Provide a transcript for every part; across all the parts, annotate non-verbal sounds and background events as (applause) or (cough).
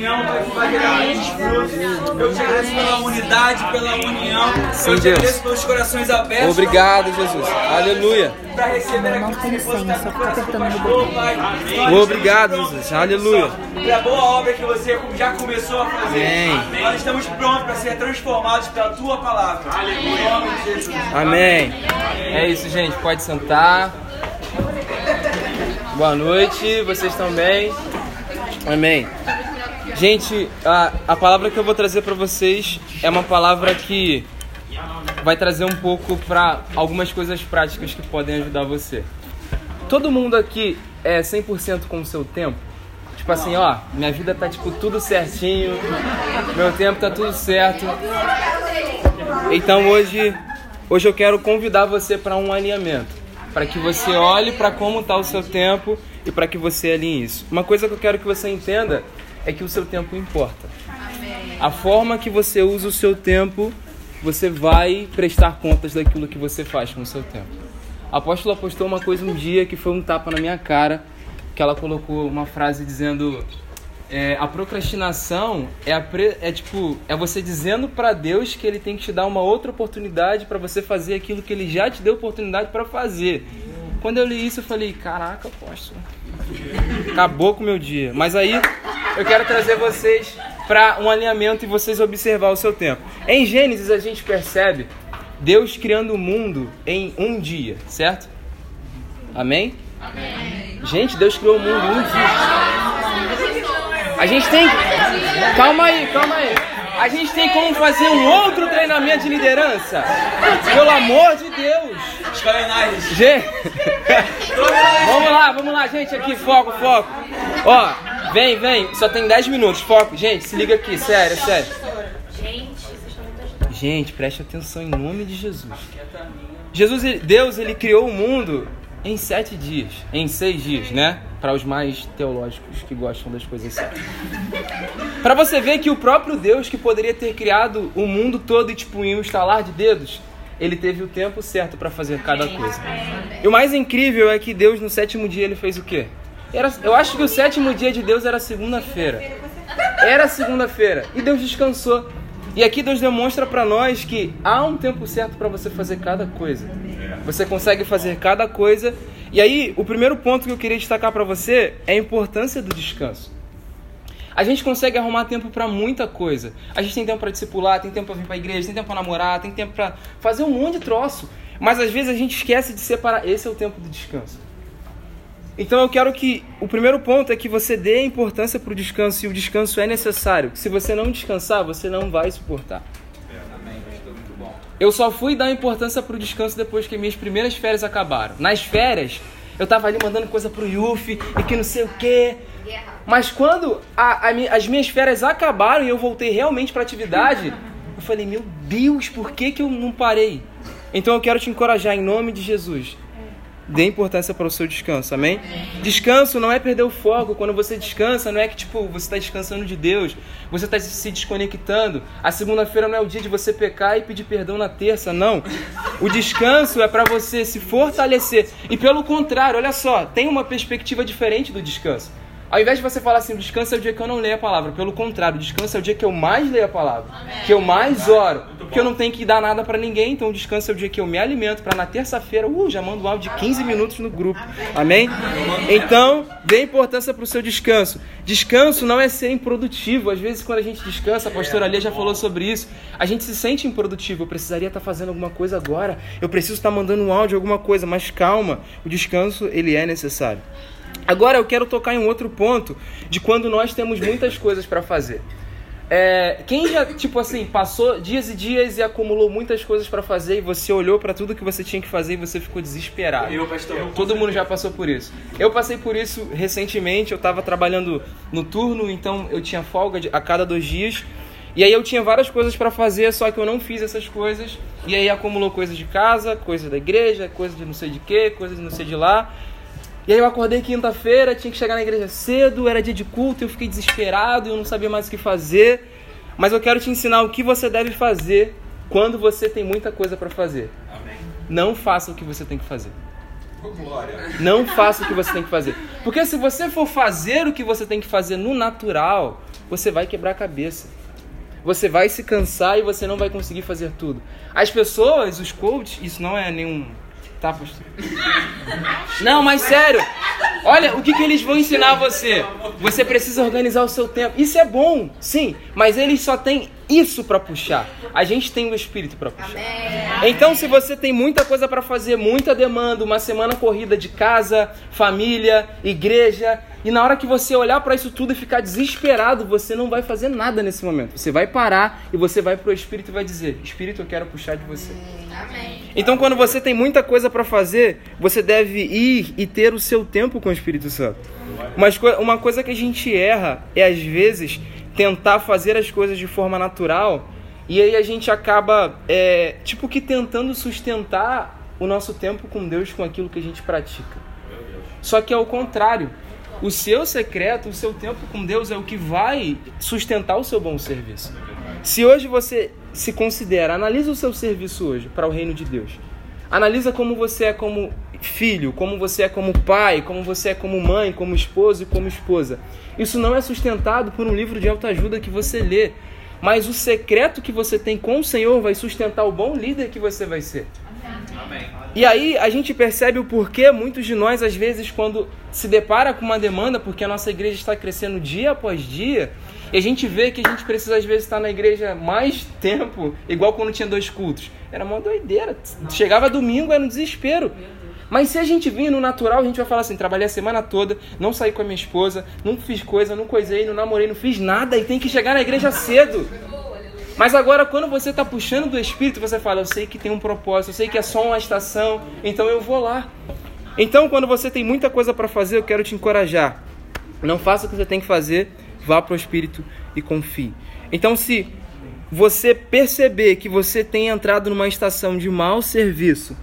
para que vai gerar muitos frutos. Eu te agradeço pela unidade, pela união. Sim, eu te Deus. agradeço pelos corações abertos. Obrigado, Jesus. Aleluia. Para receber aquilo que você só no pastor. Pai. Nós Obrigado, Jesus. Aleluia. Senhor, Pela boa obra que você já começou a fazer. Amém. Nós estamos prontos para ser transformados pela tua palavra. Em nome de Jesus. Amém. É isso, gente. Pode sentar. Boa noite. Vocês estão bem? Amém. Gente, a, a palavra que eu vou trazer para vocês é uma palavra que vai trazer um pouco para algumas coisas práticas que podem ajudar você. Todo mundo aqui é 100% com o seu tempo? Tipo assim, ó, minha vida tá tipo tudo certinho, meu tempo tá tudo certo. Então hoje, hoje eu quero convidar você para um alinhamento, para que você olhe para como está o seu tempo e para que você alinhe isso. Uma coisa que eu quero que você entenda é que o seu tempo importa. A forma que você usa o seu tempo, você vai prestar contas daquilo que você faz com o seu tempo. A apóstola postou uma coisa um dia que foi um tapa na minha cara, que ela colocou uma frase dizendo é, a procrastinação é, a pre- é tipo é você dizendo pra Deus que Ele tem que te dar uma outra oportunidade pra você fazer aquilo que Ele já te deu oportunidade pra fazer. Quando eu li isso eu falei, caraca, apóstolo, acabou com o meu dia. Mas aí eu quero trazer vocês pra um alinhamento e vocês observar o seu tempo. Em Gênesis a gente percebe Deus criando o mundo em um dia, certo? Amém? Gente, Deus criou o mundo em um dia. A gente tem. Calma aí, calma aí. A gente tem como fazer um outro treinamento de liderança? Pelo amor de Deus. Gente. (laughs) vamos lá, vamos lá, gente. Aqui, foco, foco. Ó, vem, vem. Só tem 10 minutos. Foco. Gente, se liga aqui, sério, sério. Gente, preste atenção em nome de Jesus. Jesus, Deus, ele criou o mundo em sete dias, em seis dias, né? Para os mais teológicos que gostam das coisas certas. Para você ver que o próprio Deus, que poderia ter criado o mundo todo e tipo em um estalar de dedos, ele teve o tempo certo para fazer cada coisa. E o mais incrível é que Deus no sétimo dia ele fez o quê? Era, eu acho que o sétimo dia de Deus era segunda-feira. Era segunda-feira e Deus descansou. E aqui Deus demonstra para nós que há um tempo certo para você fazer cada coisa. Você consegue fazer cada coisa. E aí, o primeiro ponto que eu queria destacar para você é a importância do descanso. A gente consegue arrumar tempo para muita coisa. A gente tem tempo para discipular, tem tempo para vir para igreja, tem tempo para namorar, tem tempo para fazer um monte de troço. Mas às vezes a gente esquece de separar. Esse é o tempo do descanso. Então eu quero que o primeiro ponto é que você dê importância para o descanso e o descanso é necessário. Se você não descansar, você não vai suportar. Eu só fui dar importância pro descanso depois que minhas primeiras férias acabaram. Nas férias, eu tava ali mandando coisa pro Yuffie e que não sei o quê. Mas quando a- a as minhas férias acabaram e eu voltei realmente pra atividade, (laughs) eu falei, meu Deus, por que, que eu não parei? Então eu quero te encorajar em nome de Jesus. Dê importância para o seu descanso, amém? Descanso não é perder o foco. Quando você descansa, não é que tipo você está descansando de Deus, você está se desconectando. A segunda-feira não é o dia de você pecar e pedir perdão na terça, não. O descanso é para você se fortalecer. E pelo contrário, olha só, tem uma perspectiva diferente do descanso. Ao invés de você falar assim, descanso é o dia que eu não leio a palavra. Pelo contrário, descanso é o dia que eu mais leio a palavra. Que eu mais oro. Porque eu não tenho que dar nada pra ninguém. Então o descanso é o dia que eu me alimento. Pra na terça-feira, uh, já mando um áudio de 15 minutos no grupo. Amém? Então, dê importância pro seu descanso. Descanso não é ser improdutivo. Às vezes, quando a gente descansa, a pastora Lia já falou sobre isso. A gente se sente improdutivo. Eu precisaria estar fazendo alguma coisa agora. Eu preciso estar mandando um áudio, alguma coisa. Mas calma, o descanso, ele é necessário. Agora eu quero tocar em um outro ponto de quando nós temos muitas coisas para fazer. É, quem já, tipo assim, passou dias e dias e acumulou muitas coisas para fazer e você olhou para tudo que você tinha que fazer e você ficou desesperado? Eu, pastor. Todo mundo já passou por isso. Eu passei por isso recentemente. Eu estava trabalhando no turno, então eu tinha folga a cada dois dias. E aí eu tinha várias coisas para fazer, só que eu não fiz essas coisas. E aí acumulou coisas de casa, coisas da igreja, coisas de não sei de quê, coisas de não sei de lá. E aí eu acordei quinta-feira, tinha que chegar na igreja cedo, era dia de culto, eu fiquei desesperado, eu não sabia mais o que fazer. Mas eu quero te ensinar o que você deve fazer quando você tem muita coisa para fazer. Não faça o que você tem que fazer. Não faça o que você tem que fazer. Porque se você for fazer o que você tem que fazer no natural, você vai quebrar a cabeça. Você vai se cansar e você não vai conseguir fazer tudo. As pessoas, os coaches, isso não é nenhum. Tá, pastor? Não, mas sério. Olha, o que, que eles vão ensinar a você? Você precisa organizar o seu tempo. Isso é bom, sim, mas eles só têm isso para puxar. A gente tem o espírito para puxar. Então, se você tem muita coisa para fazer, muita demanda, uma semana corrida de casa, família, igreja, e na hora que você olhar para isso tudo e ficar desesperado, você não vai fazer nada nesse momento. Você vai parar e você vai pro espírito e vai dizer: "Espírito, eu quero puxar de você". Amém. Então, quando você tem muita coisa para fazer, você deve ir e ter o seu tempo com o Espírito Santo. Mas uma coisa que a gente erra é às vezes tentar fazer as coisas de forma natural e aí a gente acaba é, tipo que tentando sustentar o nosso tempo com Deus com aquilo que a gente pratica. Só que é o contrário. O seu secreto, o seu tempo com Deus é o que vai sustentar o seu bom serviço. Se hoje você se considera, analisa o seu serviço hoje para o reino de Deus. Analisa como você é como filho, como você é como pai, como você é como mãe, como esposo e como esposa. Isso não é sustentado por um livro de autoajuda que você lê, mas o secreto que você tem com o Senhor vai sustentar o bom líder que você vai ser. E aí a gente percebe o porquê muitos de nós, às vezes, quando se depara com uma demanda, porque a nossa igreja está crescendo dia após dia, e a gente vê que a gente precisa, às vezes, estar na igreja mais tempo, igual quando tinha dois cultos. Era uma doideira. Chegava domingo, era um desespero. Mas se a gente vir no natural, a gente vai falar assim: trabalhei a semana toda, não saí com a minha esposa, não fiz coisa, não coisei, não namorei, não fiz nada e tem que chegar na igreja cedo. Mas agora, quando você está puxando do Espírito, você fala: Eu sei que tem um propósito, eu sei que é só uma estação, então eu vou lá. Então, quando você tem muita coisa para fazer, eu quero te encorajar. Não faça o que você tem que fazer, vá para o Espírito e confie. Então, se você perceber que você tem entrado numa estação de mau serviço,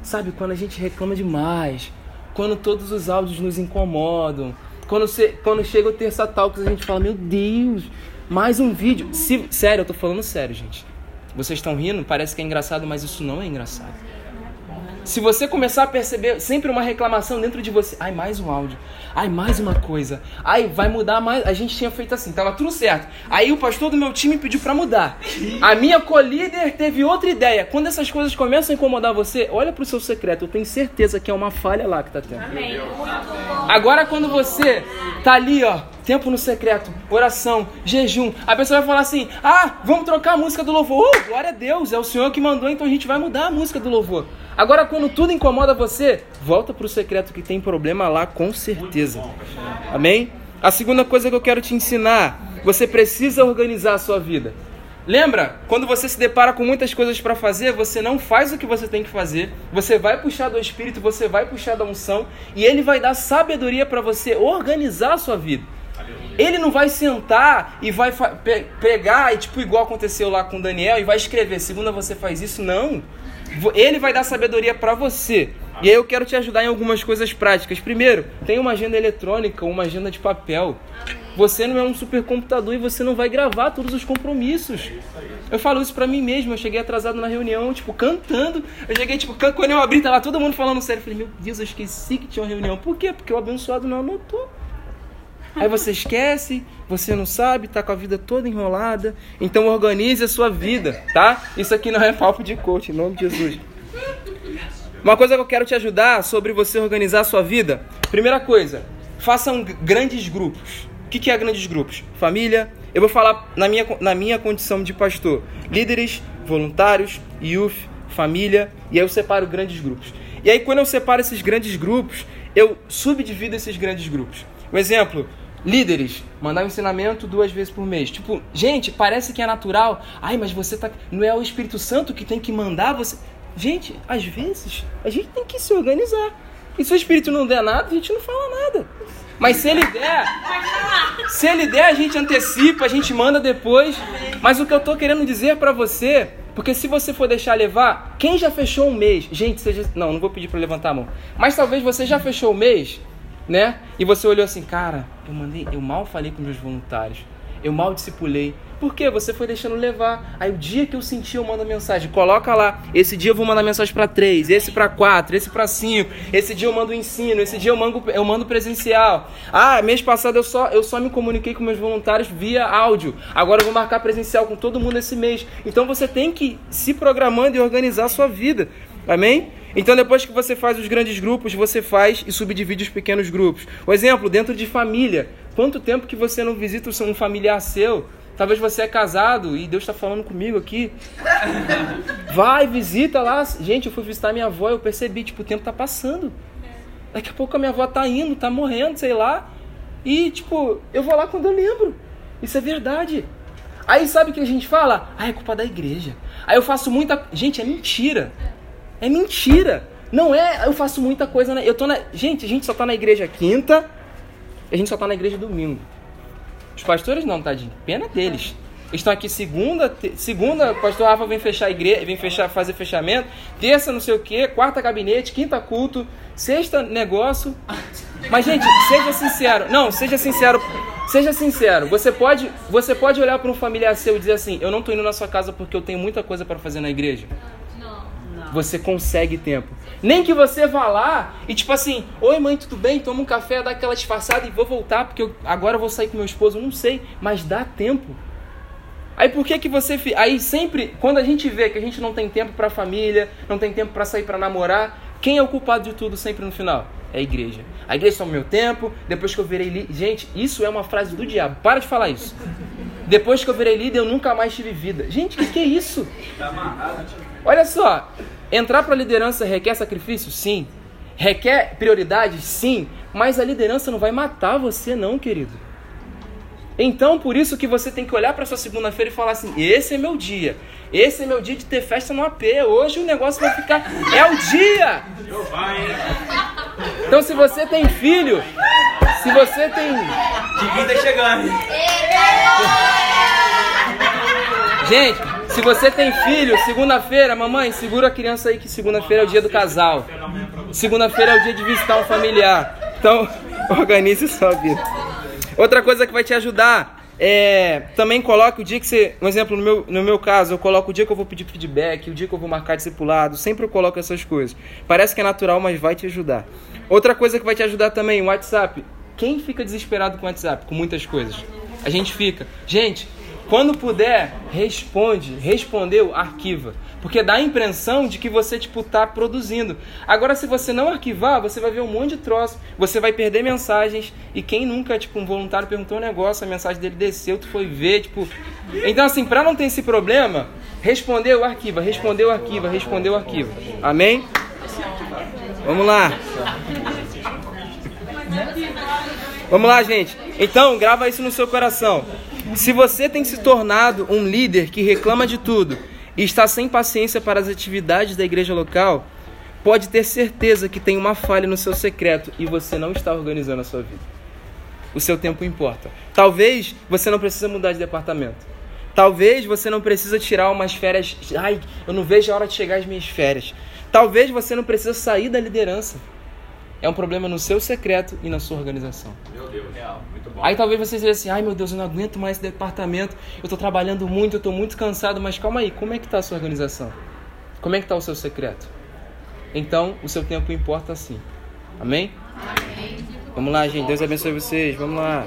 sabe, quando a gente reclama demais, quando todos os áudios nos incomodam, quando, você, quando chega o terça talks, a gente fala, meu Deus, mais um vídeo. Se, sério, eu tô falando sério, gente. Vocês estão rindo, parece que é engraçado, mas isso não é engraçado. Se você começar a perceber sempre uma reclamação dentro de você, ai, mais um áudio, ai, mais uma coisa, ai, vai mudar mais. A gente tinha feito assim, tava tudo certo. Aí o pastor do meu time pediu para mudar. A minha co-líder teve outra ideia. Quando essas coisas começam a incomodar você, olha pro seu secreto, eu tenho certeza que é uma falha lá que tá tendo. Amém. Agora quando você tá ali, ó, tempo no secreto, oração, jejum, a pessoa vai falar assim: "Ah, vamos trocar a música do louvor". Oh, glória a Deus, é o Senhor que mandou, então a gente vai mudar a música do louvor. Agora, quando tudo incomoda você, volta para o secreto que tem problema lá, com certeza. Amém? A segunda coisa que eu quero te ensinar: você precisa organizar a sua vida. Lembra? Quando você se depara com muitas coisas para fazer, você não faz o que você tem que fazer. Você vai puxar do Espírito, você vai puxar da unção e ele vai dar sabedoria para você organizar a sua vida. Ele não vai sentar e vai pegar, e tipo igual aconteceu lá com Daniel, e vai escrever, segunda você faz isso. Não. Ele vai dar sabedoria para você. E aí eu quero te ajudar em algumas coisas práticas. Primeiro, tem uma agenda eletrônica, uma agenda de papel. Você não é um supercomputador e você não vai gravar todos os compromissos. Eu falo isso para mim mesmo. Eu cheguei atrasado na reunião, tipo, cantando. Eu cheguei, tipo, quando eu abri, tá lá todo mundo falando sério. Eu falei, meu Deus, eu esqueci que tinha uma reunião. Por quê? Porque o abençoado não anotou. Aí você esquece, você não sabe, tá com a vida toda enrolada. Então organize a sua vida, tá? Isso aqui não é papo de coach, em nome de Jesus. Uma coisa que eu quero te ajudar sobre você organizar a sua vida. Primeira coisa, façam grandes grupos. O que é grandes grupos? Família. Eu vou falar na minha, na minha condição de pastor. Líderes, voluntários, youth, família. E aí eu separo grandes grupos. E aí quando eu separo esses grandes grupos, eu subdivido esses grandes grupos. Um exemplo, líderes, mandar um ensinamento duas vezes por mês. Tipo, gente, parece que é natural. Ai, mas você tá. Não é o Espírito Santo que tem que mandar você. Gente, às vezes a gente tem que se organizar. E se o Espírito não der nada, a gente não fala nada. Mas se ele der, se ele der, a gente antecipa, a gente manda depois. Mas o que eu tô querendo dizer para você, porque se você for deixar levar, quem já fechou um mês, gente, seja, não, não vou pedir para levantar a mão. Mas talvez você já fechou o mês né? E você olhou assim, cara, eu mandei, eu mal falei com meus voluntários. eu mal discipulei. Por quê? Você foi deixando levar. Aí o dia que eu senti, eu mando mensagem. Coloca lá. Esse dia eu vou mandar mensagem para três, esse para quatro, esse para cinco. Esse dia eu mando ensino, esse dia eu mando, eu mando presencial. Ah, mês passado eu só, eu só me comuniquei com meus voluntários via áudio. Agora eu vou marcar presencial com todo mundo esse mês. Então você tem que se programando e organizar a sua vida. Amém? Então, depois que você faz os grandes grupos, você faz e subdivide os pequenos grupos. O exemplo, dentro de família. Quanto tempo que você não visita um familiar seu? Talvez você é casado e Deus está falando comigo aqui. (laughs) Vai, visita lá. Gente, eu fui visitar minha avó e eu percebi, tipo, o tempo está passando. Daqui a pouco a minha avó está indo, está morrendo, sei lá. E, tipo, eu vou lá quando eu lembro. Isso é verdade. Aí sabe o que a gente fala? Ah, é culpa da igreja. Aí eu faço muita. Gente, é mentira. É mentira. Não é, eu faço muita coisa. Na... Eu tô na... Gente, a gente só tá na igreja quinta. A gente só tá na igreja domingo. Os pastores não, tadinho. Pena deles. Eles estão aqui segunda, te... segunda, pastor Rafa vem fechar a igreja, vem fechar, fazer fechamento, terça não sei o que, quarta gabinete, quinta culto, sexta negócio. Mas gente, seja sincero. Não, seja sincero. Seja sincero. Você pode, você pode olhar para um familiar seu e dizer assim: "Eu não estou indo na sua casa porque eu tenho muita coisa para fazer na igreja" você consegue tempo. Nem que você vá lá e tipo assim, oi mãe, tudo bem? Toma um café, dá aquela disfarçada e vou voltar porque eu, agora eu vou sair com meu esposo, não sei, mas dá tempo. Aí por que que você aí sempre quando a gente vê que a gente não tem tempo para família, não tem tempo para sair para namorar, quem é o culpado de tudo sempre no final? É a igreja. A igreja toma meu tempo, depois que eu virei líder. Gente, isso é uma frase do diabo. Para de falar isso. Depois que eu virei líder, eu nunca mais tive vida. Gente, o que, que é isso? Olha só, Entrar para a liderança requer sacrifício? Sim. Requer prioridade? Sim. Mas a liderança não vai matar você, não, querido. Então, por isso que você tem que olhar para sua segunda-feira e falar assim: esse é meu dia. Esse é meu dia de ter festa no AP. Hoje o negócio vai ficar. É o dia! Então, se você tem filho, se você tem. Divina chegando. Gente, se você tem filho, segunda-feira, mamãe, segura a criança aí que segunda-feira é o dia do casal. Segunda-feira é o dia de visitar um familiar. Então, (laughs) organize sua vida. Outra coisa que vai te ajudar é também coloque o dia que você, um exemplo no meu, no meu caso, eu coloco o dia que eu vou pedir feedback, o dia que eu vou marcar discipulado, sempre eu coloco essas coisas. Parece que é natural, mas vai te ajudar. Outra coisa que vai te ajudar também, o WhatsApp. Quem fica desesperado com o WhatsApp? Com muitas coisas. A gente fica. Gente, quando puder, responde. Respondeu, arquiva. Porque dá a impressão de que você, tipo, tá produzindo. Agora, se você não arquivar, você vai ver um monte de troço. Você vai perder mensagens. E quem nunca, tipo, um voluntário perguntou um negócio, a mensagem dele desceu, tu foi ver, tipo... Então, assim, pra não ter esse problema, respondeu, arquiva. Respondeu, arquiva. Respondeu, arquiva. Amém? Vamos lá. Vamos lá, gente. Então, grava isso no seu coração. Se você tem se tornado um líder que reclama de tudo e está sem paciência para as atividades da igreja local, pode ter certeza que tem uma falha no seu secreto e você não está organizando a sua vida. O seu tempo importa. Talvez você não precisa mudar de departamento. Talvez você não precisa tirar umas férias. Ai, eu não vejo a hora de chegar as minhas férias. Talvez você não precisa sair da liderança. É um problema no seu secreto e na sua organização. Meu Deus, real. Muito bom. Aí talvez você seja assim, ai meu Deus, eu não aguento mais esse departamento, eu estou trabalhando muito, eu estou muito cansado, mas calma aí, como é que está a sua organização? Como é que está o seu secreto? Então, o seu tempo importa sim. Amém? Amém. Vamos lá, gente. Deus abençoe vocês. Vamos lá.